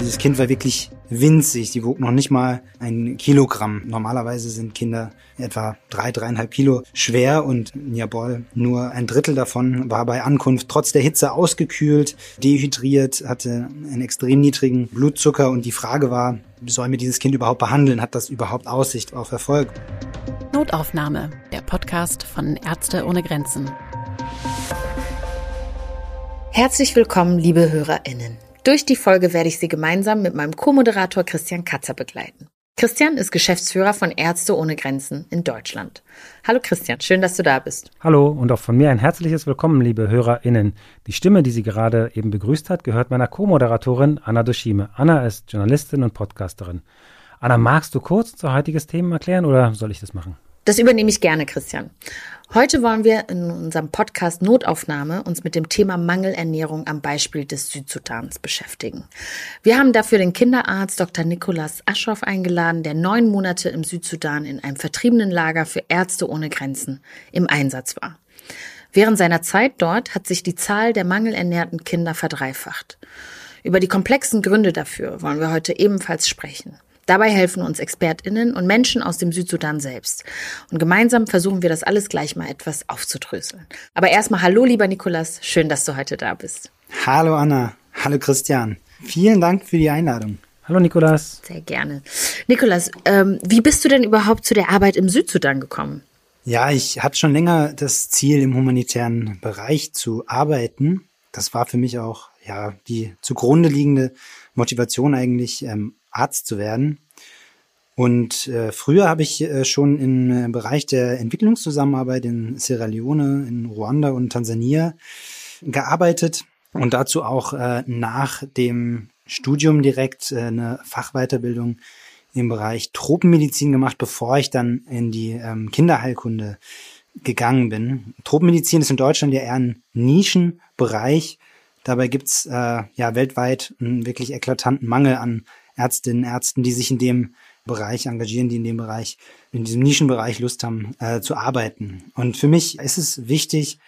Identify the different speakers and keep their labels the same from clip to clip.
Speaker 1: Dieses Kind war wirklich winzig. Sie wog noch nicht mal ein Kilogramm. Normalerweise sind Kinder etwa drei, dreieinhalb Kilo schwer und Niabol nur ein Drittel davon war bei Ankunft trotz der Hitze ausgekühlt, dehydriert, hatte einen extrem niedrigen Blutzucker und die Frage war, sollen wir dieses Kind überhaupt behandeln? Hat das überhaupt Aussicht auf Erfolg?
Speaker 2: Notaufnahme, der Podcast von Ärzte ohne Grenzen.
Speaker 3: Herzlich willkommen, liebe HörerInnen. Durch die Folge werde ich Sie gemeinsam mit meinem Co-Moderator Christian Katzer begleiten. Christian ist Geschäftsführer von Ärzte ohne Grenzen in Deutschland. Hallo Christian, schön, dass du da bist.
Speaker 4: Hallo und auch von mir ein herzliches Willkommen, liebe HörerInnen. Die Stimme, die sie gerade eben begrüßt hat, gehört meiner Co-Moderatorin Anna Doshime. Anna ist Journalistin und Podcasterin. Anna, magst du kurz unser heutiges Thema erklären oder soll ich das machen?
Speaker 3: Das übernehme ich gerne, Christian. Heute wollen wir in unserem Podcast Notaufnahme uns mit dem Thema Mangelernährung am Beispiel des Südsudans beschäftigen. Wir haben dafür den Kinderarzt Dr. Nicolas Aschoff eingeladen, der neun Monate im Südsudan in einem vertriebenen Lager für Ärzte ohne Grenzen im Einsatz war. Während seiner Zeit dort hat sich die Zahl der mangelernährten Kinder verdreifacht. Über die komplexen Gründe dafür wollen wir heute ebenfalls sprechen. Dabei helfen uns ExpertInnen und Menschen aus dem Südsudan selbst. Und gemeinsam versuchen wir das alles gleich mal etwas aufzudröseln. Aber erstmal hallo, lieber Nikolas. Schön, dass du heute da bist.
Speaker 1: Hallo Anna. Hallo Christian. Vielen Dank für die Einladung.
Speaker 4: Hallo Nikolas.
Speaker 3: Sehr gerne. Nikolas, ähm, wie bist du denn überhaupt zu der Arbeit im Südsudan gekommen?
Speaker 1: Ja, ich hatte schon länger das Ziel, im humanitären Bereich zu arbeiten. Das war für mich auch ja die zugrunde liegende Motivation eigentlich, ähm, Arzt zu werden. Und äh, früher habe ich äh, schon im äh, Bereich der Entwicklungszusammenarbeit in Sierra Leone, in Ruanda und Tansania gearbeitet und dazu auch äh, nach dem Studium direkt äh, eine Fachweiterbildung im Bereich Tropenmedizin gemacht, bevor ich dann in die ähm, Kinderheilkunde gegangen bin. Tropenmedizin ist in Deutschland ja eher ein Nischenbereich. Dabei gibt's äh, ja weltweit einen wirklich eklatanten Mangel an Ärztinnen, Ärzten, die sich in dem Bereich engagieren, die in dem Bereich, in diesem Nischenbereich Lust haben äh, zu arbeiten. Und für mich ist es wichtig,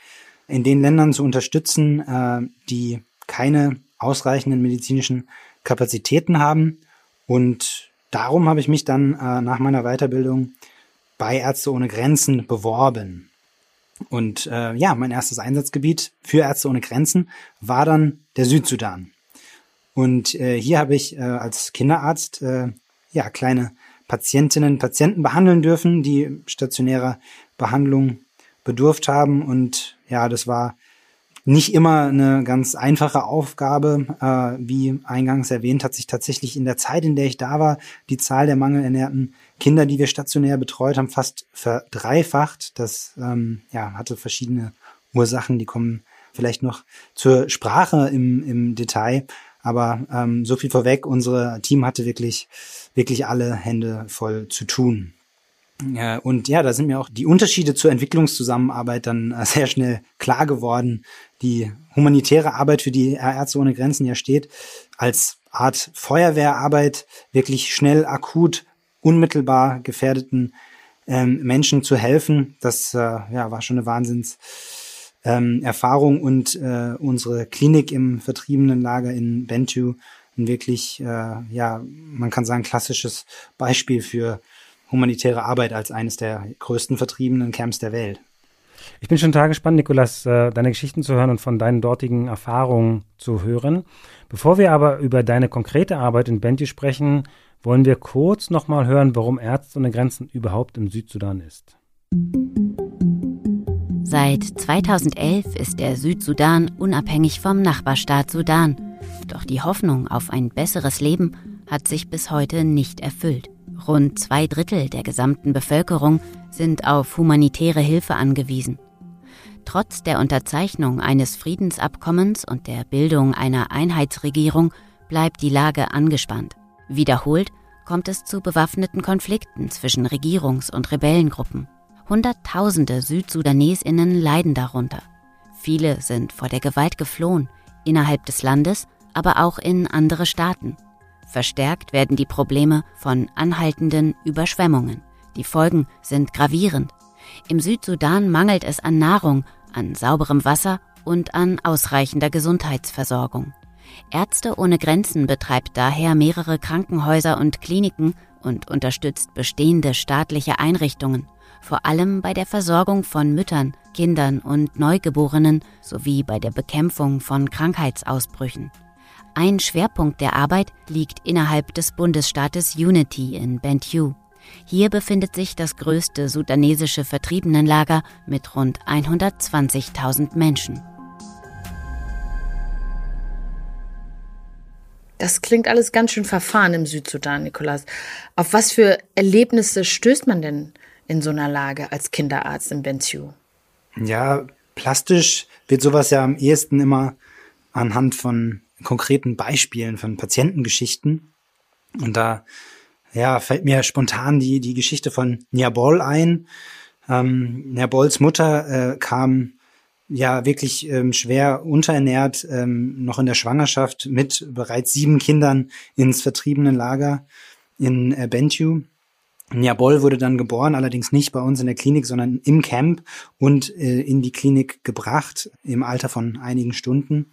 Speaker 1: in den Ländern zu unterstützen, äh, die keine ausreichenden medizinischen Kapazitäten haben. Und darum habe ich mich dann äh, nach meiner Weiterbildung bei Ärzte ohne Grenzen beworben. Und äh, ja, mein erstes Einsatzgebiet für Ärzte ohne Grenzen war dann der Südsudan. Und äh, hier habe ich äh, als Kinderarzt äh, ja kleine Patientinnen, Patienten behandeln dürfen, die stationärer Behandlung bedurft haben. Und ja, das war nicht immer eine ganz einfache Aufgabe. Äh, wie eingangs erwähnt, hat sich tatsächlich in der Zeit, in der ich da war, die Zahl der mangelernährten Kinder, die wir stationär betreut haben, fast verdreifacht. Das ähm, ja, hatte verschiedene Ursachen, die kommen vielleicht noch zur Sprache im, im Detail. Aber ähm, so viel vorweg, unser Team hatte wirklich, wirklich alle Hände voll zu tun. Ja, und ja, da sind mir auch die Unterschiede zur Entwicklungszusammenarbeit dann äh, sehr schnell klar geworden. Die humanitäre Arbeit, für die Ärzte ohne Grenzen ja steht, als Art Feuerwehrarbeit wirklich schnell, akut, unmittelbar gefährdeten ähm, Menschen zu helfen. Das äh, ja, war schon eine Wahnsinns ähm, Erfahrung und äh, unsere Klinik im vertriebenen Lager in Bentu ein wirklich, äh, ja, man kann sagen, klassisches Beispiel für humanitäre Arbeit als eines der größten vertriebenen Camps der Welt.
Speaker 4: Ich bin schon total gespannt, Nikolas, äh, deine Geschichten zu hören und von deinen dortigen Erfahrungen zu hören. Bevor wir aber über deine konkrete Arbeit in Bentu sprechen, wollen wir kurz nochmal hören, warum Ärzte ohne Grenzen überhaupt im Südsudan ist.
Speaker 5: Seit 2011 ist der Südsudan unabhängig vom Nachbarstaat Sudan. Doch die Hoffnung auf ein besseres Leben hat sich bis heute nicht erfüllt. Rund zwei Drittel der gesamten Bevölkerung sind auf humanitäre Hilfe angewiesen. Trotz der Unterzeichnung eines Friedensabkommens und der Bildung einer Einheitsregierung bleibt die Lage angespannt. Wiederholt kommt es zu bewaffneten Konflikten zwischen Regierungs- und Rebellengruppen. Hunderttausende Südsudanesinnen leiden darunter. Viele sind vor der Gewalt geflohen, innerhalb des Landes, aber auch in andere Staaten. Verstärkt werden die Probleme von anhaltenden Überschwemmungen. Die Folgen sind gravierend. Im Südsudan mangelt es an Nahrung, an sauberem Wasser und an ausreichender Gesundheitsversorgung. Ärzte ohne Grenzen betreibt daher mehrere Krankenhäuser und Kliniken und unterstützt bestehende staatliche Einrichtungen, vor allem bei der Versorgung von Müttern, Kindern und Neugeborenen sowie bei der Bekämpfung von Krankheitsausbrüchen. Ein Schwerpunkt der Arbeit liegt innerhalb des Bundesstaates Unity in Bentiu. Hier befindet sich das größte sudanesische Vertriebenenlager mit rund 120.000 Menschen.
Speaker 3: Das klingt alles ganz schön verfahren im Südsudan, Nikolas. Auf was für Erlebnisse stößt man denn in so einer Lage als Kinderarzt in Bentiu?
Speaker 1: Ja, plastisch wird sowas ja am ehesten immer anhand von konkreten Beispielen, von Patientengeschichten. Und da ja, fällt mir spontan die, die Geschichte von Niabol ein. Ähm, Niabols Mutter äh, kam ja wirklich ähm, schwer unterernährt, ähm, noch in der Schwangerschaft mit bereits sieben Kindern ins vertriebenen Lager in äh, Bentiu. Niabol wurde dann geboren, allerdings nicht bei uns in der Klinik, sondern im Camp und äh, in die Klinik gebracht im Alter von einigen Stunden.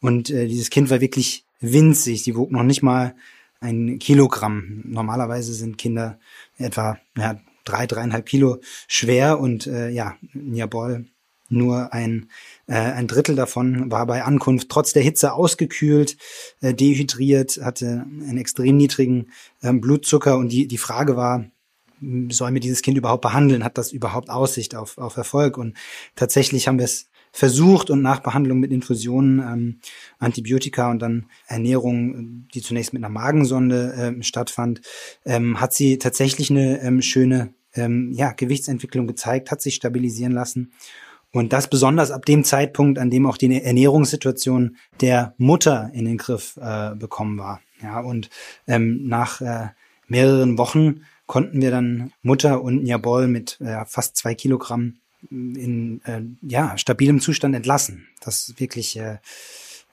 Speaker 1: Und äh, dieses Kind war wirklich winzig. Sie wog noch nicht mal ein Kilogramm. Normalerweise sind Kinder etwa ja, drei, dreieinhalb Kilo schwer und äh, ja, Niabol nur ein, äh, ein Drittel davon war bei Ankunft trotz der Hitze ausgekühlt, äh, dehydriert, hatte einen extrem niedrigen äh, Blutzucker und die, die Frage war, soll mir dieses Kind überhaupt behandeln? Hat das überhaupt Aussicht auf, auf Erfolg? Und tatsächlich haben wir es versucht und nach Behandlung mit Infusionen, ähm, Antibiotika und dann Ernährung, die zunächst mit einer Magensonde ähm, stattfand, ähm, hat sie tatsächlich eine ähm, schöne ähm, ja, Gewichtsentwicklung gezeigt, hat sich stabilisieren lassen und das besonders ab dem Zeitpunkt, an dem auch die Ernährungssituation der Mutter in den Griff äh, bekommen war. Ja, und ähm, nach äh, mehreren Wochen konnten wir dann Mutter und Njabol mit äh, fast zwei Kilogramm in äh, ja, stabilem Zustand entlassen. Das ist wirklich äh,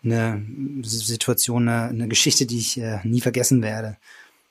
Speaker 1: eine Situation, eine, eine Geschichte, die ich äh, nie vergessen werde.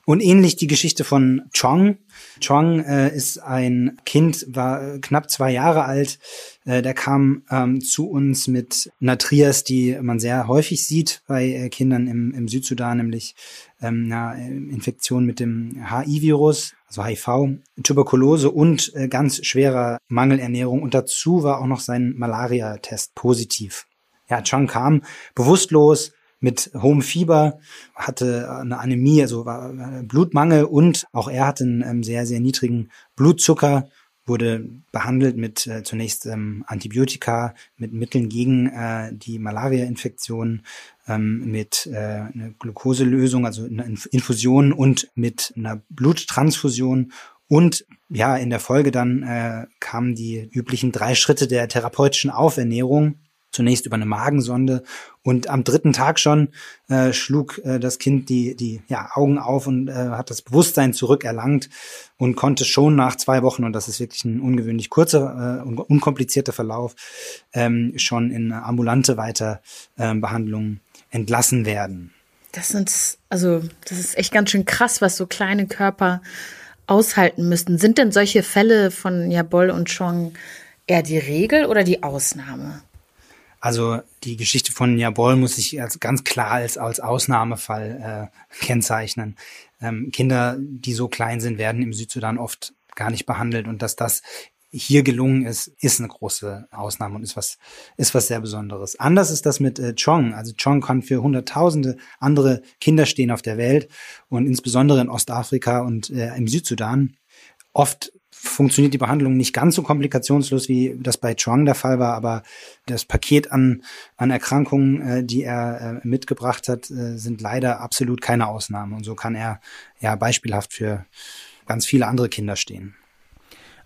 Speaker 1: Und ähnlich die Geschichte von Chong. Chong äh, ist ein Kind, war knapp zwei Jahre alt. Äh, der kam ähm, zu uns mit einer Trias, die man sehr häufig sieht bei äh, Kindern im, im Südsudan, nämlich ähm, eine Infektion mit dem HI-Virus, also HIV, Tuberkulose und äh, ganz schwerer Mangelernährung. Und dazu war auch noch sein Malaria-Test positiv. Ja, Chong kam bewusstlos, mit hohem Fieber, hatte eine Anämie, also war Blutmangel und auch er hatte einen ähm, sehr, sehr niedrigen Blutzucker, wurde behandelt mit äh, zunächst ähm, Antibiotika, mit Mitteln gegen äh, die Malaria-Infektion, ähm, mit äh, einer Glukoselösung, also einer Infusion und mit einer Bluttransfusion. Und ja, in der Folge dann äh, kamen die üblichen drei Schritte der therapeutischen Aufernährung, zunächst über eine Magensonde und am dritten Tag schon äh, schlug äh, das Kind die, die ja, Augen auf und äh, hat das Bewusstsein zurückerlangt und konnte schon nach zwei Wochen, und das ist wirklich ein ungewöhnlich kurzer äh, unkomplizierter Verlauf, ähm, schon in ambulante Weiterbehandlung äh, entlassen werden.
Speaker 3: Das sind, also, das ist echt ganz schön krass, was so kleine Körper aushalten müssten. Sind denn solche Fälle von Jabol und Chong eher die Regel oder die Ausnahme?
Speaker 1: Also die Geschichte von Jabol muss ich als ganz klar als, als Ausnahmefall äh, kennzeichnen. Ähm, Kinder, die so klein sind, werden im Südsudan oft gar nicht behandelt und dass das hier gelungen ist, ist eine große Ausnahme und ist was, ist was sehr Besonderes. Anders ist das mit äh, Chong. Also Chong kann für Hunderttausende andere Kinder stehen auf der Welt und insbesondere in Ostafrika und äh, im Südsudan. Oft funktioniert die Behandlung nicht ganz so komplikationslos, wie das bei Chuang der Fall war, aber das Paket an, an Erkrankungen, äh, die er äh, mitgebracht hat, äh, sind leider absolut keine Ausnahme. Und so kann er ja beispielhaft für ganz viele andere Kinder stehen.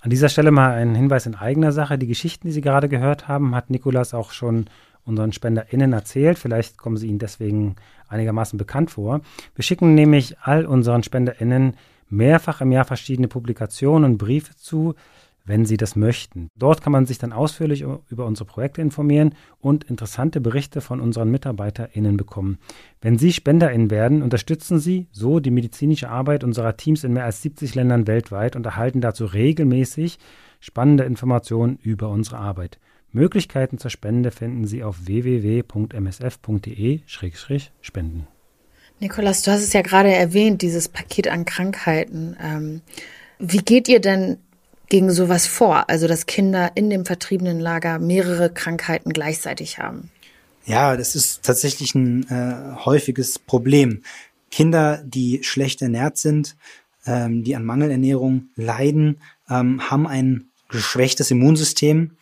Speaker 4: An dieser Stelle mal ein Hinweis in eigener Sache. Die Geschichten, die Sie gerade gehört haben, hat Nikolas auch schon unseren SpenderInnen erzählt. Vielleicht kommen sie Ihnen deswegen einigermaßen bekannt vor. Wir schicken nämlich all unseren SpenderInnen mehrfach im Jahr verschiedene Publikationen und Briefe zu, wenn Sie das möchten. Dort kann man sich dann ausführlich über unsere Projekte informieren und interessante Berichte von unseren MitarbeiterInnen bekommen. Wenn Sie SpenderInnen werden, unterstützen Sie so die medizinische Arbeit unserer Teams in mehr als 70 Ländern weltweit und erhalten dazu regelmäßig spannende Informationen über unsere Arbeit. Möglichkeiten zur Spende finden Sie auf www.msf.de-spenden.
Speaker 3: Nikolas, du hast es ja gerade erwähnt, dieses Paket an Krankheiten. Ähm, wie geht ihr denn gegen sowas vor? Also, dass Kinder in dem vertriebenen Lager mehrere Krankheiten gleichzeitig haben?
Speaker 1: Ja, das ist tatsächlich ein äh, häufiges Problem. Kinder, die schlecht ernährt sind, ähm, die an Mangelernährung leiden, ähm, haben ein geschwächtes Immunsystem.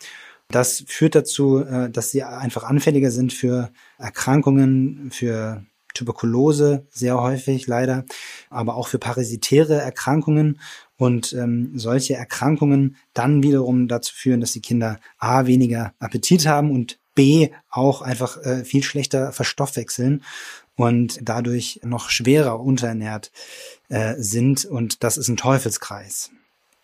Speaker 1: Das führt dazu, äh, dass sie einfach anfälliger sind für Erkrankungen, für Tuberkulose sehr häufig leider, aber auch für parasitäre Erkrankungen und ähm, solche Erkrankungen dann wiederum dazu führen, dass die Kinder a weniger Appetit haben und b auch einfach äh, viel schlechter verstoffwechseln und dadurch noch schwerer unterernährt äh, sind und das ist ein Teufelskreis.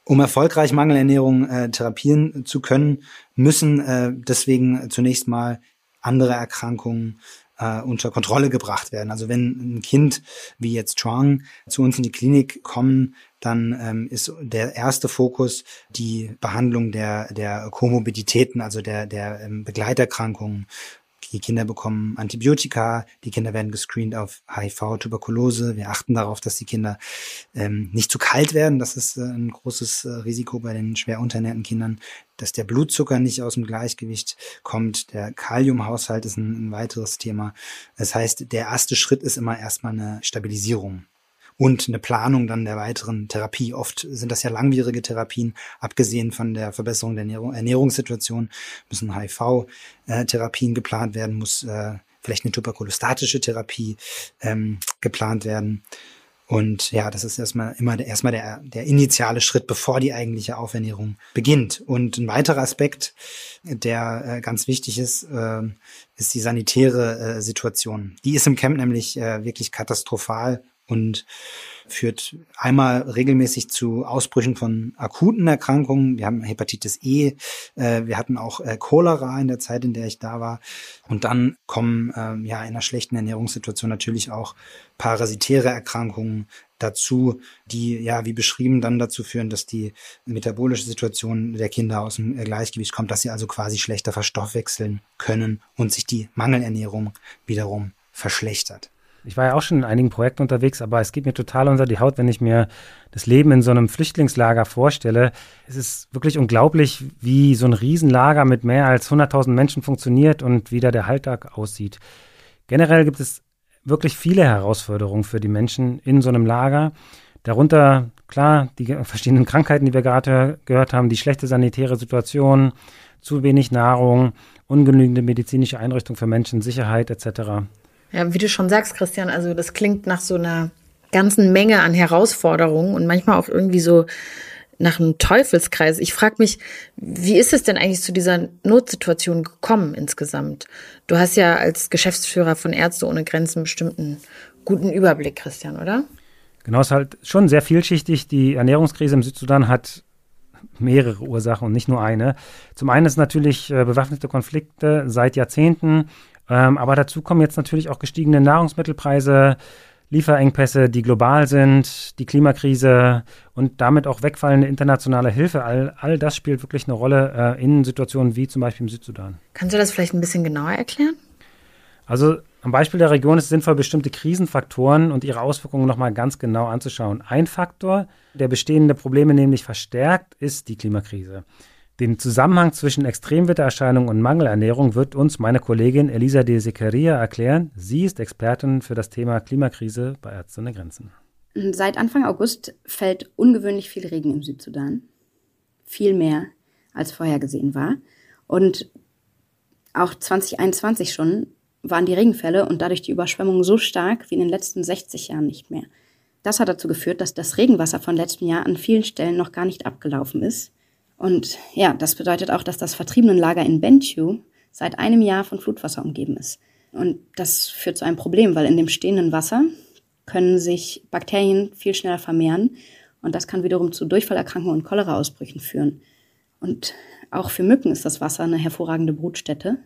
Speaker 1: Um erfolgreich Mangelernährung äh, therapieren zu können, müssen äh, deswegen zunächst mal andere Erkrankungen äh, unter Kontrolle gebracht werden. Also wenn ein Kind wie jetzt Chuang zu uns in die Klinik kommen, dann ähm, ist der erste Fokus die Behandlung der, der Komorbiditäten, also der, der ähm, Begleiterkrankungen die Kinder bekommen Antibiotika, die Kinder werden gescreent auf HIV, Tuberkulose. Wir achten darauf, dass die Kinder ähm, nicht zu kalt werden. Das ist äh, ein großes äh, Risiko bei den schwer unterernährten Kindern, dass der Blutzucker nicht aus dem Gleichgewicht kommt. Der Kaliumhaushalt ist ein, ein weiteres Thema. Das heißt, der erste Schritt ist immer erstmal eine Stabilisierung und eine Planung dann der weiteren Therapie. Oft sind das ja langwierige Therapien, abgesehen von der Verbesserung der Ernährung, Ernährungssituation müssen HIV-Therapien geplant werden, muss äh, vielleicht eine tuberkulostatische Therapie ähm, geplant werden. Und ja, das ist erstmal immer erstmal der, der initiale Schritt, bevor die eigentliche Aufernährung beginnt. Und ein weiterer Aspekt, der äh, ganz wichtig ist, äh, ist die sanitäre äh, Situation. Die ist im Camp nämlich wirklich katastrophal und führt einmal regelmäßig zu Ausbrüchen von akuten Erkrankungen. Wir haben Hepatitis E, äh, wir hatten auch äh, Cholera in der Zeit, in der ich da war. Und dann kommen ähm, ja in einer schlechten Ernährungssituation natürlich auch parasitäre Erkrankungen dazu, die ja wie beschrieben dann dazu führen, dass die metabolische Situation der Kinder aus dem Gleichgewicht kommt, dass sie also quasi schlechter verstoffwechseln können und sich die Mangelernährung wiederum verschlechtert.
Speaker 4: Ich war ja auch schon in einigen Projekten unterwegs, aber es geht mir total unter die Haut, wenn ich mir das Leben in so einem Flüchtlingslager vorstelle. Es ist wirklich unglaublich, wie so ein Riesenlager mit mehr als 100.000 Menschen funktioniert und wie da der Alltag aussieht. Generell gibt es wirklich viele Herausforderungen für die Menschen in so einem Lager. Darunter, klar, die verschiedenen Krankheiten, die wir gerade gehört haben, die schlechte sanitäre Situation, zu wenig Nahrung, ungenügende medizinische Einrichtung für Menschen, Sicherheit etc.
Speaker 3: Ja, wie du schon sagst, Christian, also das klingt nach so einer ganzen Menge an Herausforderungen und manchmal auch irgendwie so nach einem Teufelskreis. Ich frage mich, wie ist es denn eigentlich zu dieser Notsituation gekommen insgesamt? Du hast ja als Geschäftsführer von Ärzte ohne Grenzen bestimmt einen guten Überblick, Christian, oder?
Speaker 4: Genau, es ist halt schon sehr vielschichtig. Die Ernährungskrise im Südsudan hat mehrere Ursachen und nicht nur eine. Zum einen ist natürlich äh, bewaffnete Konflikte seit Jahrzehnten ähm, aber dazu kommen jetzt natürlich auch gestiegene Nahrungsmittelpreise, Lieferengpässe, die global sind, die Klimakrise und damit auch wegfallende internationale Hilfe. All, all das spielt wirklich eine Rolle äh, in Situationen wie zum Beispiel im Südsudan.
Speaker 3: Kannst du das vielleicht ein bisschen genauer erklären?
Speaker 4: Also am Beispiel der Region ist es sinnvoll, bestimmte Krisenfaktoren und ihre Auswirkungen nochmal ganz genau anzuschauen. Ein Faktor, der bestehende Probleme nämlich verstärkt, ist die Klimakrise. Den Zusammenhang zwischen Extremwettererscheinungen und Mangelernährung wird uns meine Kollegin Elisa de Sequeria erklären. Sie ist Expertin für das Thema Klimakrise bei Ärzte ohne Grenzen.
Speaker 6: Seit Anfang August fällt ungewöhnlich viel Regen im Südsudan. Viel mehr als vorhergesehen war. Und auch 2021 schon waren die Regenfälle und dadurch die Überschwemmungen so stark wie in den letzten 60 Jahren nicht mehr. Das hat dazu geführt, dass das Regenwasser von letztem Jahr an vielen Stellen noch gar nicht abgelaufen ist und ja, das bedeutet auch, dass das Vertriebenenlager in Bentiu seit einem Jahr von Flutwasser umgeben ist. Und das führt zu einem Problem, weil in dem stehenden Wasser können sich Bakterien viel schneller vermehren und das kann wiederum zu Durchfallerkrankungen und Cholera-Ausbrüchen führen. Und auch für Mücken ist das Wasser eine hervorragende Brutstätte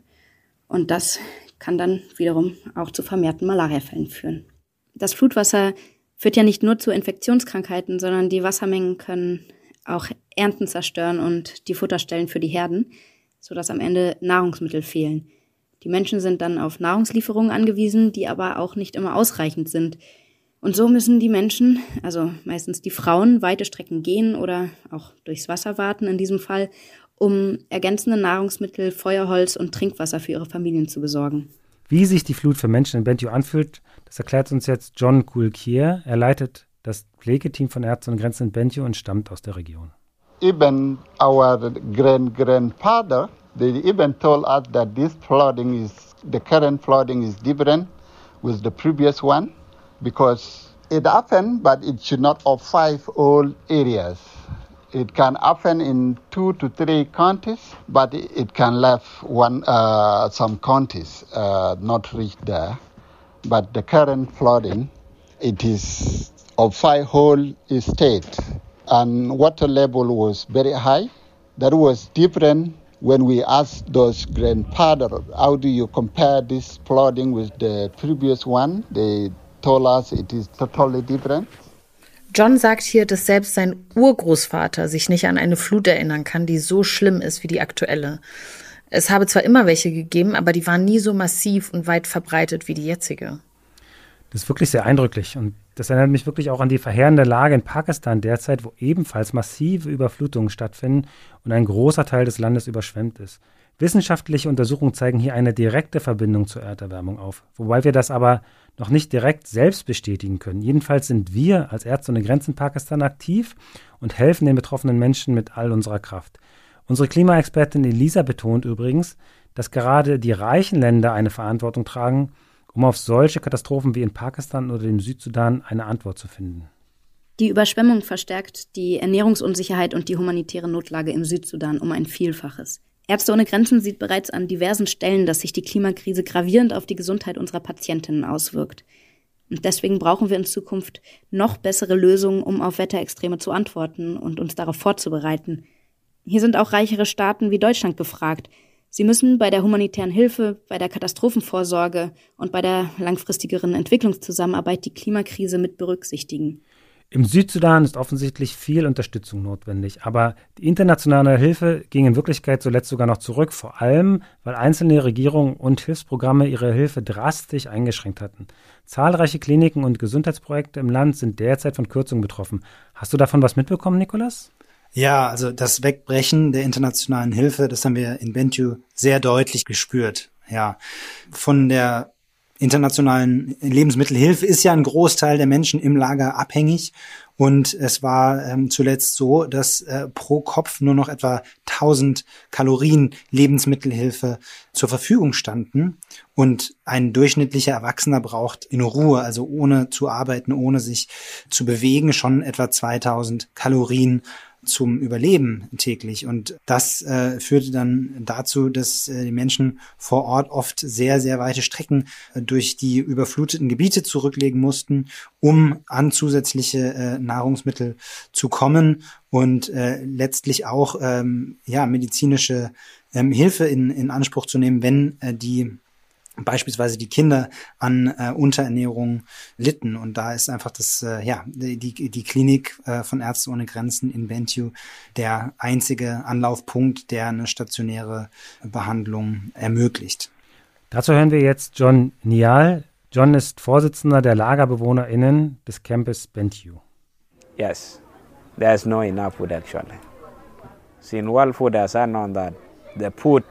Speaker 6: und das kann dann wiederum auch zu vermehrten Malariafällen führen. Das Flutwasser führt ja nicht nur zu Infektionskrankheiten, sondern die Wassermengen können auch Ernten zerstören und die Futterstellen für die Herden. sodass am Ende Nahrungsmittel fehlen. Die Menschen sind dann auf Nahrungslieferungen angewiesen, die aber auch nicht immer ausreichend sind. Und so müssen die Menschen, also meistens die Frauen, weite Strecken gehen oder auch durchs Wasser warten in diesem Fall, um ergänzende Nahrungsmittel, Feuerholz und Trinkwasser für ihre Familien zu besorgen.
Speaker 4: Wie sich die Flut für Menschen in Bentiu anfühlt, das erklärt uns jetzt John Kulkier. Er leitet das Pflegeteam von Ärzte und Grenzen in und stammt aus der Region.
Speaker 7: Even our grand grandfather, they even told us that this flooding is the current flooding is different with the previous one because it happened, but it should not affect all areas. It can happen in two to three counties, but it can left one uh, some counties uh, not reach there. But the current flooding, it is of five whole state, and water level was very high. That was different when we asked those grandfather, how do you compare this flooding with the previous one? They told us it is totally different.
Speaker 3: John sagt hier, dass selbst sein Urgroßvater sich nicht an eine Flut erinnern kann, die so schlimm ist wie die aktuelle. Es habe zwar immer welche gegeben, aber die waren nie so massiv und weit verbreitet wie die jetzige.
Speaker 4: Das ist wirklich sehr eindrücklich und das erinnert mich wirklich auch an die verheerende Lage in Pakistan derzeit, wo ebenfalls massive Überflutungen stattfinden und ein großer Teil des Landes überschwemmt ist. Wissenschaftliche Untersuchungen zeigen hier eine direkte Verbindung zur Erderwärmung auf, wobei wir das aber noch nicht direkt selbst bestätigen können. Jedenfalls sind wir als Ärzte ohne Grenzen Pakistan aktiv und helfen den betroffenen Menschen mit all unserer Kraft. Unsere Klimaexpertin Elisa betont übrigens, dass gerade die reichen Länder eine Verantwortung tragen, um auf solche Katastrophen wie in Pakistan oder dem Südsudan eine Antwort zu finden.
Speaker 6: Die Überschwemmung verstärkt die Ernährungsunsicherheit und die humanitäre Notlage im Südsudan um ein Vielfaches. Ärzte ohne Grenzen sieht bereits an diversen Stellen, dass sich die Klimakrise gravierend auf die Gesundheit unserer Patientinnen auswirkt. Und deswegen brauchen wir in Zukunft noch bessere Lösungen, um auf Wetterextreme zu antworten und uns darauf vorzubereiten. Hier sind auch reichere Staaten wie Deutschland gefragt. Sie müssen bei der humanitären Hilfe, bei der Katastrophenvorsorge und bei der langfristigeren Entwicklungszusammenarbeit die Klimakrise mit berücksichtigen.
Speaker 4: Im Südsudan ist offensichtlich viel Unterstützung notwendig, aber die internationale Hilfe ging in Wirklichkeit zuletzt sogar noch zurück, vor allem weil einzelne Regierungen und Hilfsprogramme ihre Hilfe drastisch eingeschränkt hatten. Zahlreiche Kliniken und Gesundheitsprojekte im Land sind derzeit von Kürzungen betroffen. Hast du davon was mitbekommen, Nikolas?
Speaker 1: Ja, also das Wegbrechen der internationalen Hilfe, das haben wir in Bentiu sehr deutlich gespürt. Ja, von der internationalen Lebensmittelhilfe ist ja ein Großteil der Menschen im Lager abhängig. Und es war ähm, zuletzt so, dass äh, pro Kopf nur noch etwa 1000 Kalorien Lebensmittelhilfe zur Verfügung standen. Und ein durchschnittlicher Erwachsener braucht in Ruhe, also ohne zu arbeiten, ohne sich zu bewegen, schon etwa 2000 Kalorien zum Überleben täglich. Und das äh, führte dann dazu, dass äh, die Menschen vor Ort oft sehr, sehr weite Strecken äh, durch die überfluteten Gebiete zurücklegen mussten, um an zusätzliche äh, Nahrungsmittel zu kommen und äh, letztlich auch ähm, ja medizinische ähm, Hilfe in, in Anspruch zu nehmen, wenn äh, die beispielsweise die Kinder an äh, Unterernährung litten. Und da ist einfach das, äh, ja, die, die Klinik äh, von Ärzte ohne Grenzen in Bentiu der einzige Anlaufpunkt, der eine stationäre Behandlung ermöglicht.
Speaker 4: Dazu hören wir jetzt John Nial. John ist Vorsitzender der LagerbewohnerInnen des Campus Bentiu.
Speaker 8: Yes, there's no enough food actually. Since World Food has known that the food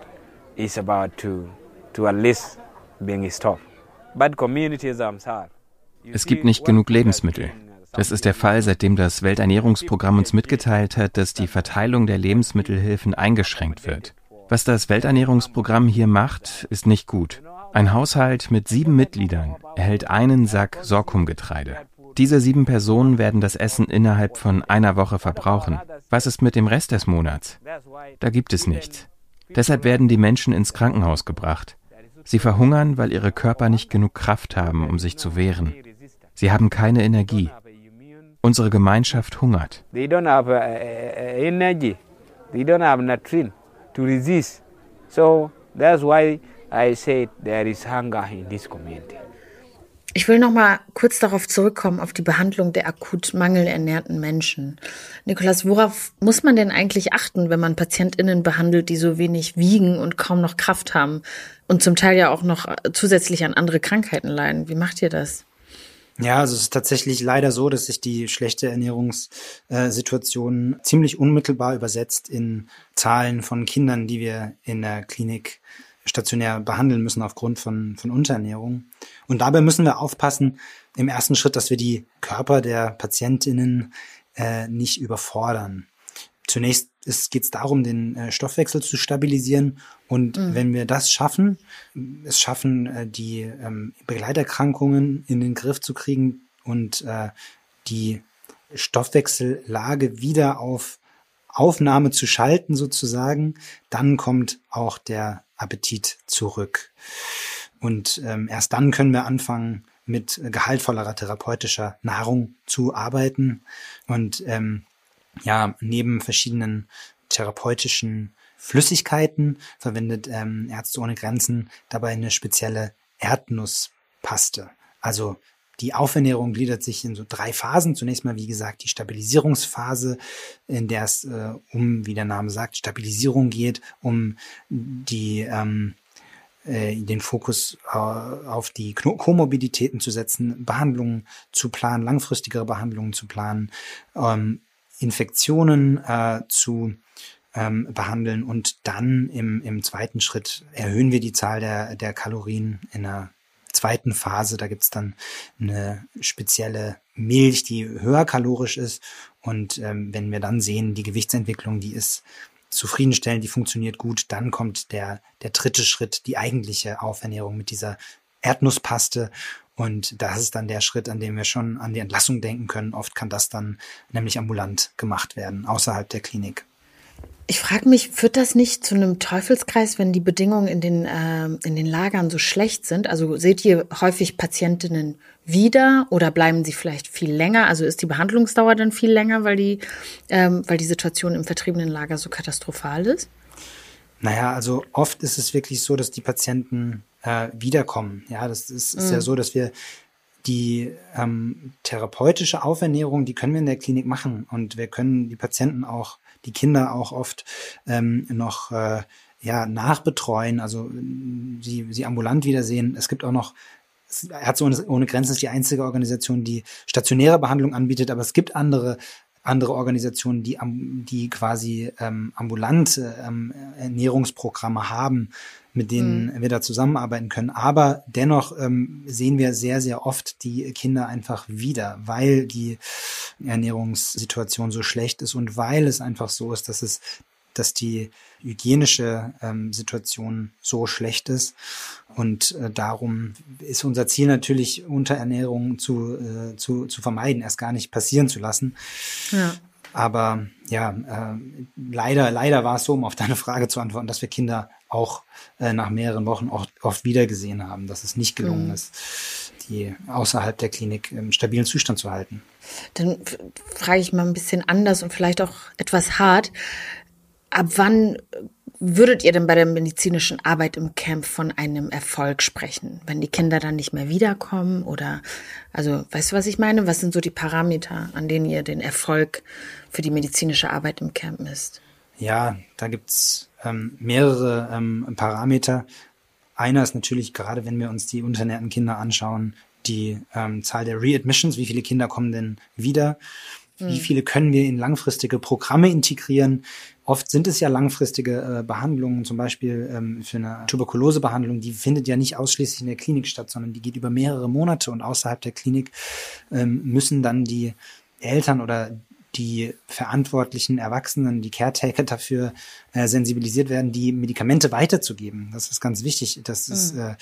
Speaker 8: is about to to at least
Speaker 9: es gibt nicht genug Lebensmittel. Das ist der Fall, seitdem das Welternährungsprogramm uns mitgeteilt hat, dass die Verteilung der Lebensmittelhilfen eingeschränkt wird. Was das Welternährungsprogramm hier macht, ist nicht gut. Ein Haushalt mit sieben Mitgliedern erhält einen Sack Sorghumgetreide. Diese sieben Personen werden das Essen innerhalb von einer Woche verbrauchen. Was ist mit dem Rest des Monats? Da gibt es nichts. Deshalb werden die Menschen ins Krankenhaus gebracht. Sie verhungern, weil ihre Körper nicht genug Kraft haben, um sich zu wehren. Sie haben keine Energie. Unsere Gemeinschaft hungert.
Speaker 8: They don't have uh, uh, energy. They don't have nutrient to resist. So that's why I said there is hunger in this community.
Speaker 3: Ich will noch mal kurz darauf zurückkommen, auf die Behandlung der akut mangelernährten Menschen. Nikolas, worauf muss man denn eigentlich achten, wenn man PatientInnen behandelt, die so wenig wiegen und kaum noch Kraft haben und zum Teil ja auch noch zusätzlich an andere Krankheiten leiden? Wie macht ihr das?
Speaker 1: Ja, also es ist tatsächlich leider so, dass sich die schlechte Ernährungssituation ziemlich unmittelbar übersetzt in Zahlen von Kindern, die wir in der Klinik stationär behandeln müssen aufgrund von, von Unterernährung. Und dabei müssen wir aufpassen, im ersten Schritt, dass wir die Körper der Patientinnen äh, nicht überfordern. Zunächst geht es darum, den äh, Stoffwechsel zu stabilisieren. Und mhm. wenn wir das schaffen, es schaffen, äh, die ähm, Begleiterkrankungen in den Griff zu kriegen und äh, die Stoffwechsellage wieder auf Aufnahme zu schalten sozusagen, dann kommt auch der Appetit zurück. Und ähm, erst dann können wir anfangen, mit gehaltvollerer therapeutischer Nahrung zu arbeiten. Und ähm, ja, neben verschiedenen therapeutischen Flüssigkeiten verwendet ähm, Ärzte ohne Grenzen dabei eine spezielle Erdnusspaste. Also die Aufernährung gliedert sich in so drei Phasen. Zunächst mal, wie gesagt, die Stabilisierungsphase, in der es äh, um, wie der Name sagt, Stabilisierung geht, um die ähm, äh, den Fokus äh, auf die Komorbiditäten zu setzen, Behandlungen zu planen, langfristigere Behandlungen zu planen, ähm, Infektionen äh, zu ähm, behandeln und dann im, im zweiten Schritt erhöhen wir die Zahl der, der Kalorien in der zweiten Phase, da gibt's dann eine spezielle Milch, die höher kalorisch ist. Und ähm, wenn wir dann sehen, die Gewichtsentwicklung, die ist zufriedenstellend, die funktioniert gut, dann kommt der, der dritte Schritt, die eigentliche Aufernährung mit dieser Erdnusspaste. Und das ist dann der Schritt, an dem wir schon an die Entlassung denken können. Oft kann das dann nämlich ambulant gemacht werden, außerhalb der Klinik.
Speaker 3: Ich frage mich, führt das nicht zu einem Teufelskreis, wenn die Bedingungen in den, äh, in den Lagern so schlecht sind? Also seht ihr häufig Patientinnen wieder oder bleiben sie vielleicht viel länger? Also ist die Behandlungsdauer dann viel länger, weil die, ähm, weil die Situation im vertriebenen Lager so katastrophal ist?
Speaker 1: Naja, also oft ist es wirklich so, dass die Patienten äh, wiederkommen. Ja, das ist, ist mhm. ja so, dass wir die ähm, therapeutische Aufernährung, die können wir in der Klinik machen und wir können die Patienten auch die Kinder auch oft ähm, noch äh, ja, nachbetreuen, also sie, sie ambulant wiedersehen. Es gibt auch noch Ärzte ohne, ohne Grenzen ist die einzige Organisation, die stationäre Behandlung anbietet, aber es gibt andere andere Organisationen, die, die quasi ähm, ambulante ähm, Ernährungsprogramme haben, mit denen mhm. wir da zusammenarbeiten können. Aber dennoch ähm, sehen wir sehr, sehr oft die Kinder einfach wieder, weil die Ernährungssituation so schlecht ist und weil es einfach so ist, dass es dass die hygienische ähm, Situation so schlecht ist. Und äh, darum ist unser Ziel natürlich, Unterernährung zu, äh, zu, zu vermeiden, erst gar nicht passieren zu lassen. Ja. Aber ja, äh, leider, leider war es so, um auf deine Frage zu antworten, dass wir Kinder auch äh, nach mehreren Wochen oft, oft wiedergesehen haben, dass es nicht gelungen mhm. ist, die außerhalb der Klinik im stabilen Zustand zu halten.
Speaker 3: Dann frage ich mal ein bisschen anders und vielleicht auch etwas hart. Ab wann würdet ihr denn bei der medizinischen Arbeit im Camp von einem Erfolg sprechen, wenn die Kinder dann nicht mehr wiederkommen oder also weißt du, was ich meine? Was sind so die Parameter, an denen ihr den Erfolg für die medizinische Arbeit im Camp misst?
Speaker 1: Ja, da gibt's ähm, mehrere ähm, Parameter. Einer ist natürlich gerade, wenn wir uns die unternährten Kinder anschauen, die ähm, Zahl der Readmissions, wie viele Kinder kommen denn wieder? Wie hm. viele können wir in langfristige Programme integrieren? Oft sind es ja langfristige äh, Behandlungen, zum Beispiel ähm, für eine Tuberkulosebehandlung, die findet ja nicht ausschließlich in der Klinik statt, sondern die geht über mehrere Monate und außerhalb der Klinik ähm, müssen dann die Eltern oder die verantwortlichen Erwachsenen, die Caretaker dafür äh, sensibilisiert werden, die Medikamente weiterzugeben. Das ist ganz wichtig. Das mhm. ist äh,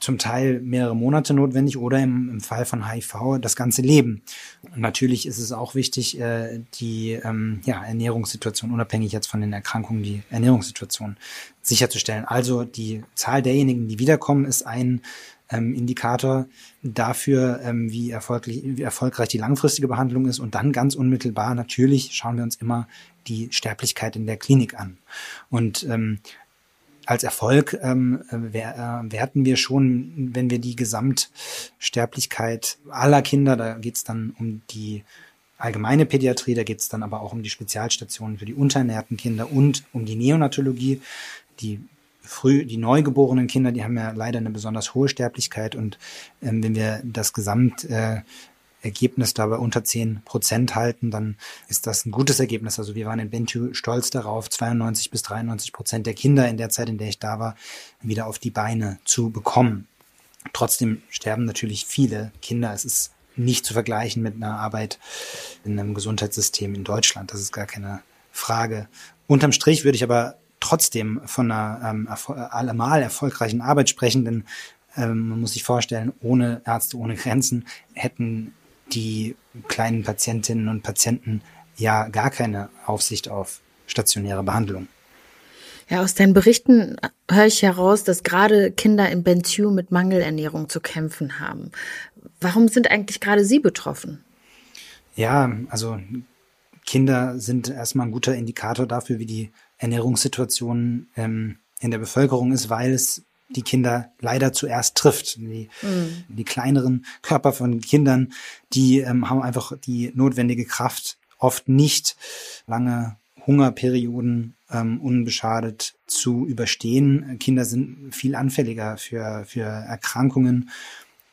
Speaker 1: zum Teil mehrere Monate notwendig oder im, im Fall von HIV das ganze Leben. Und natürlich ist es auch wichtig, äh, die ähm, ja, Ernährungssituation, unabhängig jetzt von den Erkrankungen, die Ernährungssituation sicherzustellen. Also die Zahl derjenigen, die wiederkommen, ist ein ähm, Indikator dafür, ähm, wie, erfolgreich, wie erfolgreich die langfristige Behandlung ist. Und dann ganz unmittelbar natürlich schauen wir uns immer die Sterblichkeit in der Klinik an. Und ähm, als Erfolg ähm, wer, äh, werten wir schon, wenn wir die Gesamtsterblichkeit aller Kinder, da geht es dann um die allgemeine Pädiatrie, da geht es dann aber auch um die Spezialstationen für die unterernährten Kinder und um die Neonatologie. Die früh, die neugeborenen Kinder, die haben ja leider eine besonders hohe Sterblichkeit und ähm, wenn wir das Gesamt äh, Ergebnis dabei unter 10 Prozent halten, dann ist das ein gutes Ergebnis. Also wir waren in Bentu stolz darauf, 92 bis 93 Prozent der Kinder in der Zeit, in der ich da war, wieder auf die Beine zu bekommen. Trotzdem sterben natürlich viele Kinder. Es ist nicht zu vergleichen mit einer Arbeit in einem Gesundheitssystem in Deutschland. Das ist gar keine Frage. Unterm Strich würde ich aber trotzdem von einer ähm, allemal erfolgreichen Arbeit sprechen, denn ähm, man muss sich vorstellen, ohne Ärzte ohne Grenzen hätten die kleinen Patientinnen und Patienten ja gar keine Aufsicht auf stationäre Behandlung.
Speaker 3: Ja, aus deinen Berichten höre ich heraus, dass gerade Kinder in Bentiu mit Mangelernährung zu kämpfen haben. Warum sind eigentlich gerade Sie betroffen?
Speaker 1: Ja, also Kinder sind erstmal ein guter Indikator dafür, wie die Ernährungssituation ähm, in der Bevölkerung ist, weil es die Kinder leider zuerst trifft. Die, mhm. die kleineren Körper von Kindern, die ähm, haben einfach die notwendige Kraft, oft nicht lange Hungerperioden ähm, unbeschadet zu überstehen. Kinder sind viel anfälliger für, für Erkrankungen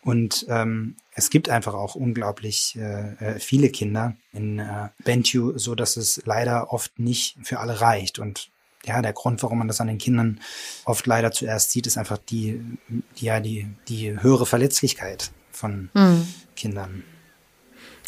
Speaker 1: und ähm, es gibt einfach auch unglaublich äh, äh viele Kinder in äh, Bentiu, so dass es leider oft nicht für alle reicht. Und ja, der Grund, warum man das an den Kindern oft leider zuerst sieht, ist einfach die, die ja, die, die höhere Verletzlichkeit von mhm. Kindern.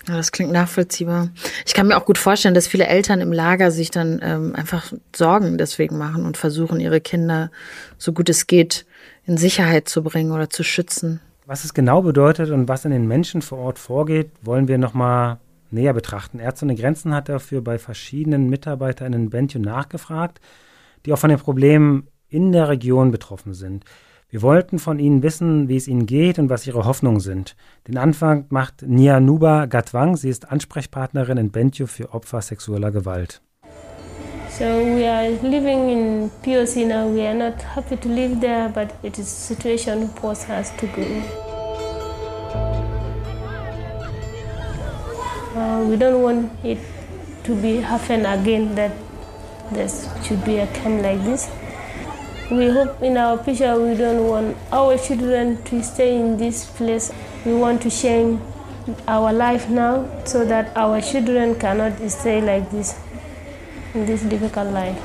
Speaker 3: Ja, das klingt nachvollziehbar. Ich kann mir auch gut vorstellen, dass viele Eltern im Lager sich dann ähm, einfach Sorgen deswegen machen und versuchen, ihre Kinder so gut es geht in Sicherheit zu bringen oder zu schützen.
Speaker 4: Was es genau bedeutet und was in den Menschen vor Ort vorgeht, wollen wir nochmal näher betrachten. Ärzte ohne Grenzen hat dafür bei verschiedenen Mitarbeitern in Bentio nachgefragt, die auch von den Problemen in der Region betroffen sind. Wir wollten von ihnen wissen, wie es ihnen geht und was ihre Hoffnungen sind. Den Anfang macht Nianuba Gatwang. Sie ist Ansprechpartnerin in Bentio für Opfer sexueller Gewalt.
Speaker 10: So we are living in POC now. We are not happy to live there, but it is a situation force us to go. Uh, we don't want it to be happen again that there should be a camp like this. We hope in our future we don't want our children to stay in this place. We want to change our life now so that our children cannot stay like this in this difficult life.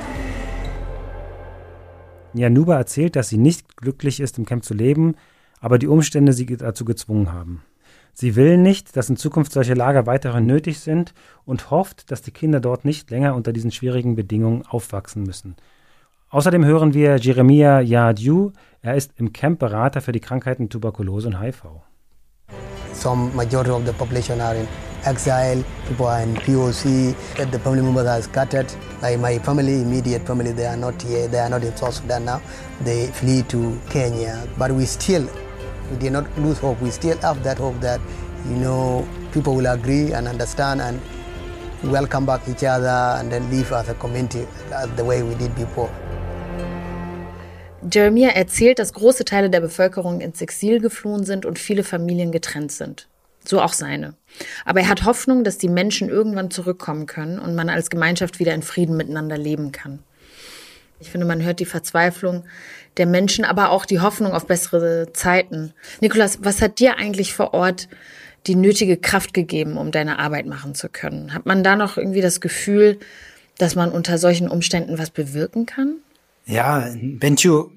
Speaker 4: Januba erzählt, dass sie nicht glücklich ist, im Camp zu leben, aber die Umstände sie dazu gezwungen haben. Sie will nicht, dass in Zukunft solche Lager weiterhin nötig sind und hofft, dass die Kinder dort nicht länger unter diesen schwierigen Bedingungen aufwachsen müssen. Außerdem hören wir Jeremia Yadiu. Er ist im Camp Berater für die Krankheiten Tuberkulose und HIV.
Speaker 11: Some majority of the population are in exile, people are in POC, the family members are scattered. Like my family, immediate family, they are not here, they are not in South Sudan now. They flee to Kenya. But we still we did not lose hope. We still have that hope that, you know, people will agree and understand and welcome back each other and then live as a community the way we did before.
Speaker 3: Jeremiah erzählt, dass große Teile der Bevölkerung ins Exil geflohen sind und viele Familien getrennt sind. So auch seine. Aber er hat Hoffnung, dass die Menschen irgendwann zurückkommen können und man als Gemeinschaft wieder in Frieden miteinander leben kann. Ich finde, man hört die Verzweiflung der Menschen, aber auch die Hoffnung auf bessere Zeiten. Nikolas, was hat dir eigentlich vor Ort die nötige Kraft gegeben, um deine Arbeit machen zu können? Hat man da noch irgendwie das Gefühl, dass man unter solchen Umständen was bewirken kann?
Speaker 1: Ja, in Bentiu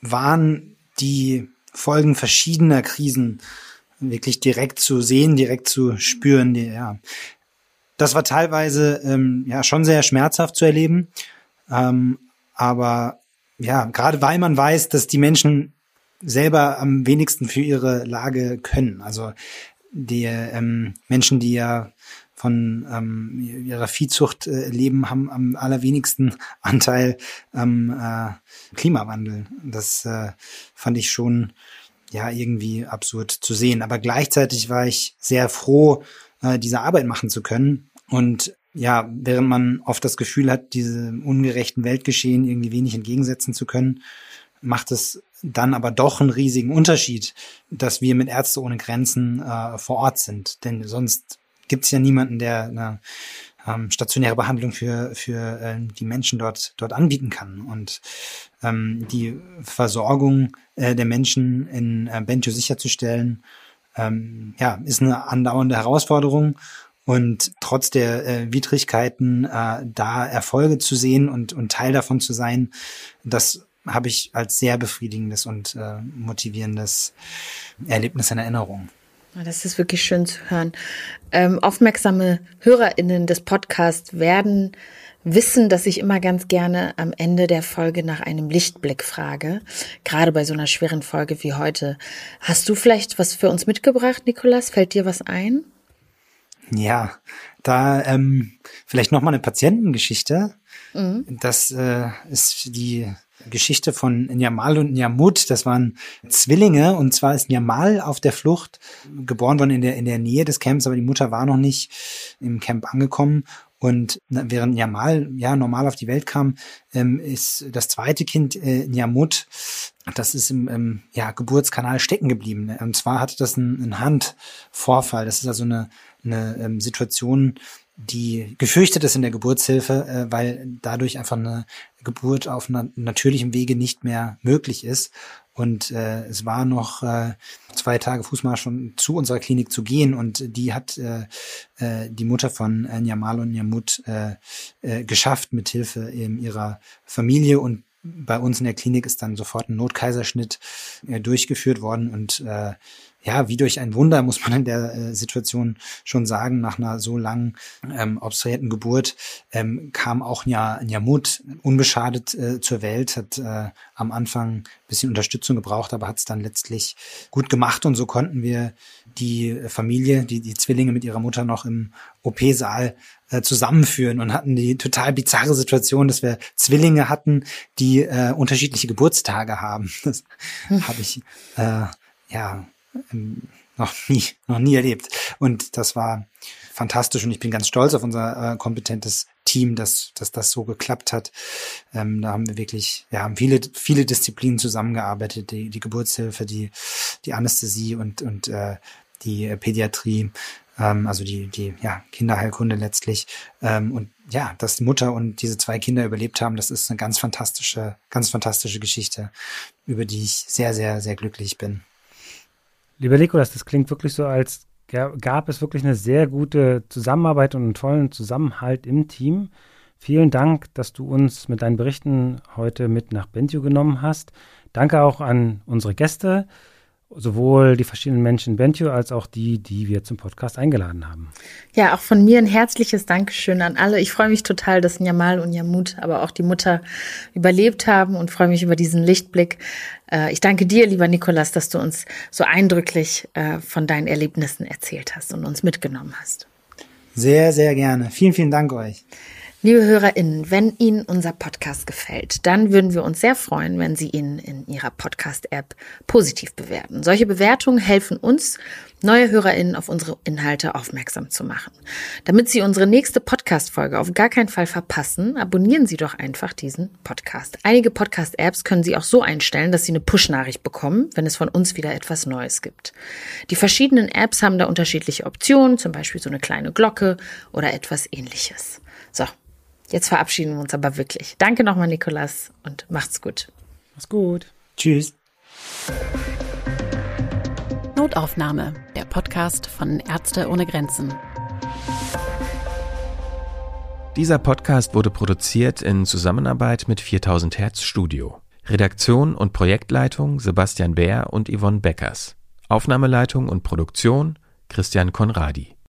Speaker 1: waren die Folgen verschiedener Krisen wirklich direkt zu sehen, direkt zu spüren. Ja, das war teilweise ähm, ja schon sehr schmerzhaft zu erleben, ähm, aber ja, gerade weil man weiß, dass die Menschen selber am wenigsten für ihre Lage können. Also die ähm, Menschen, die ja von ähm, ihrer Viehzucht äh, leben, haben am allerwenigsten Anteil am äh, Klimawandel. Das äh, fand ich schon ja irgendwie absurd zu sehen. Aber gleichzeitig war ich sehr froh, äh, diese Arbeit machen zu können. Und ja, während man oft das Gefühl hat, diesem ungerechten Weltgeschehen irgendwie wenig entgegensetzen zu können, macht es dann aber doch einen riesigen Unterschied, dass wir mit Ärzte ohne Grenzen äh, vor Ort sind. Denn sonst gibt es ja niemanden, der eine ähm, stationäre Behandlung für, für äh, die Menschen dort, dort anbieten kann. Und ähm, die Versorgung äh, der Menschen in äh, Bentio sicherzustellen, ähm, ja, ist eine andauernde Herausforderung. Und trotz der äh, Widrigkeiten äh, da Erfolge zu sehen und, und Teil davon zu sein, das habe ich als sehr befriedigendes und äh, motivierendes Erlebnis in Erinnerung.
Speaker 3: Das ist wirklich schön zu hören. Ähm, aufmerksame HörerInnen des Podcasts werden wissen, dass ich immer ganz gerne am Ende der Folge nach einem Lichtblick frage. Gerade bei so einer schweren Folge wie heute. Hast du vielleicht was für uns mitgebracht, Nikolas? Fällt dir was ein?
Speaker 1: Ja, da ähm, vielleicht noch mal eine Patientengeschichte. Mhm. Das äh, ist die Geschichte von Nyamal und Nyamut. Das waren Zwillinge und zwar ist Nyamal auf der Flucht geboren worden in der, in der Nähe des Camps, aber die Mutter war noch nicht im Camp angekommen. Und während Nyamal ja normal auf die Welt kam, ähm, ist das zweite Kind äh, Nyamut, das ist im, im ja, Geburtskanal stecken geblieben. Und zwar hatte das einen, einen Handvorfall. Das ist also eine, eine ähm, Situation, die gefürchtet ist in der Geburtshilfe, äh, weil dadurch einfach eine Geburt auf na natürlichem Wege nicht mehr möglich ist. Und äh, es war noch äh, zwei Tage Fußmarsch schon zu unserer Klinik zu gehen. Und die hat äh, äh, die Mutter von äh, Nyamal und Nyamut äh, äh, geschafft mit Hilfe eben ihrer Familie. Und bei uns in der Klinik ist dann sofort ein Notkaiserschnitt äh, durchgeführt worden. Und äh, ja, wie durch ein Wunder, muss man in der äh, Situation schon sagen, nach einer so langen ähm, obstruierten Geburt ähm, kam auch Nyamut unbeschadet äh, zur Welt, hat äh, am Anfang ein bisschen Unterstützung gebraucht, aber hat es dann letztlich gut gemacht und so konnten wir die Familie, die, die Zwillinge mit ihrer Mutter noch im OP-Saal äh, zusammenführen und hatten die total bizarre Situation, dass wir Zwillinge hatten, die äh, unterschiedliche Geburtstage haben. Das hm. habe ich äh, ja noch nie, noch nie erlebt. Und das war fantastisch und ich bin ganz stolz auf unser äh, kompetentes Team, dass, dass das so geklappt hat. Ähm, da haben wir wirklich, ja, haben viele, viele Disziplinen zusammengearbeitet, die, die Geburtshilfe, die, die Anästhesie und, und äh, die Pädiatrie, ähm, also die, die ja, Kinderheilkunde letztlich. Ähm, und ja, dass die Mutter und diese zwei Kinder überlebt haben, das ist eine ganz fantastische, ganz fantastische Geschichte, über die ich sehr, sehr, sehr glücklich bin.
Speaker 4: Lieber Nikolas, das klingt wirklich so, als gab es wirklich eine sehr gute Zusammenarbeit und einen tollen Zusammenhalt im Team. Vielen Dank, dass du uns mit deinen Berichten heute mit nach Bentio genommen hast. Danke auch an unsere Gäste sowohl die verschiedenen Menschen in Bentio als auch die, die wir zum Podcast eingeladen haben.
Speaker 3: Ja, auch von mir ein herzliches Dankeschön an alle. Ich freue mich total, dass Njamal und Njamut, aber auch die Mutter überlebt haben und freue mich über diesen Lichtblick. Äh, ich danke dir, lieber Nikolas, dass du uns so eindrücklich äh, von deinen Erlebnissen erzählt hast und uns mitgenommen hast.
Speaker 1: Sehr, sehr gerne. Vielen, vielen Dank euch.
Speaker 3: Liebe HörerInnen, wenn Ihnen unser Podcast gefällt, dann würden wir uns sehr freuen, wenn Sie ihn in Ihrer Podcast-App positiv bewerten. Solche Bewertungen helfen uns, neue HörerInnen auf unsere Inhalte aufmerksam zu machen. Damit Sie unsere nächste Podcast-Folge auf gar keinen Fall verpassen, abonnieren Sie doch einfach diesen Podcast. Einige Podcast-Apps können Sie auch so einstellen, dass Sie eine Push-Nachricht bekommen, wenn es von uns wieder etwas Neues gibt. Die verschiedenen Apps haben da unterschiedliche Optionen, zum Beispiel so eine kleine Glocke oder etwas ähnliches. So, Jetzt verabschieden wir uns aber wirklich. Danke nochmal, Nikolas, und macht's gut.
Speaker 4: Mach's gut.
Speaker 1: Tschüss.
Speaker 2: Notaufnahme, der Podcast von Ärzte ohne Grenzen.
Speaker 9: Dieser Podcast wurde produziert in Zusammenarbeit mit 4000 Hertz Studio. Redaktion und Projektleitung Sebastian Bär und Yvonne Beckers. Aufnahmeleitung und Produktion Christian Konradi.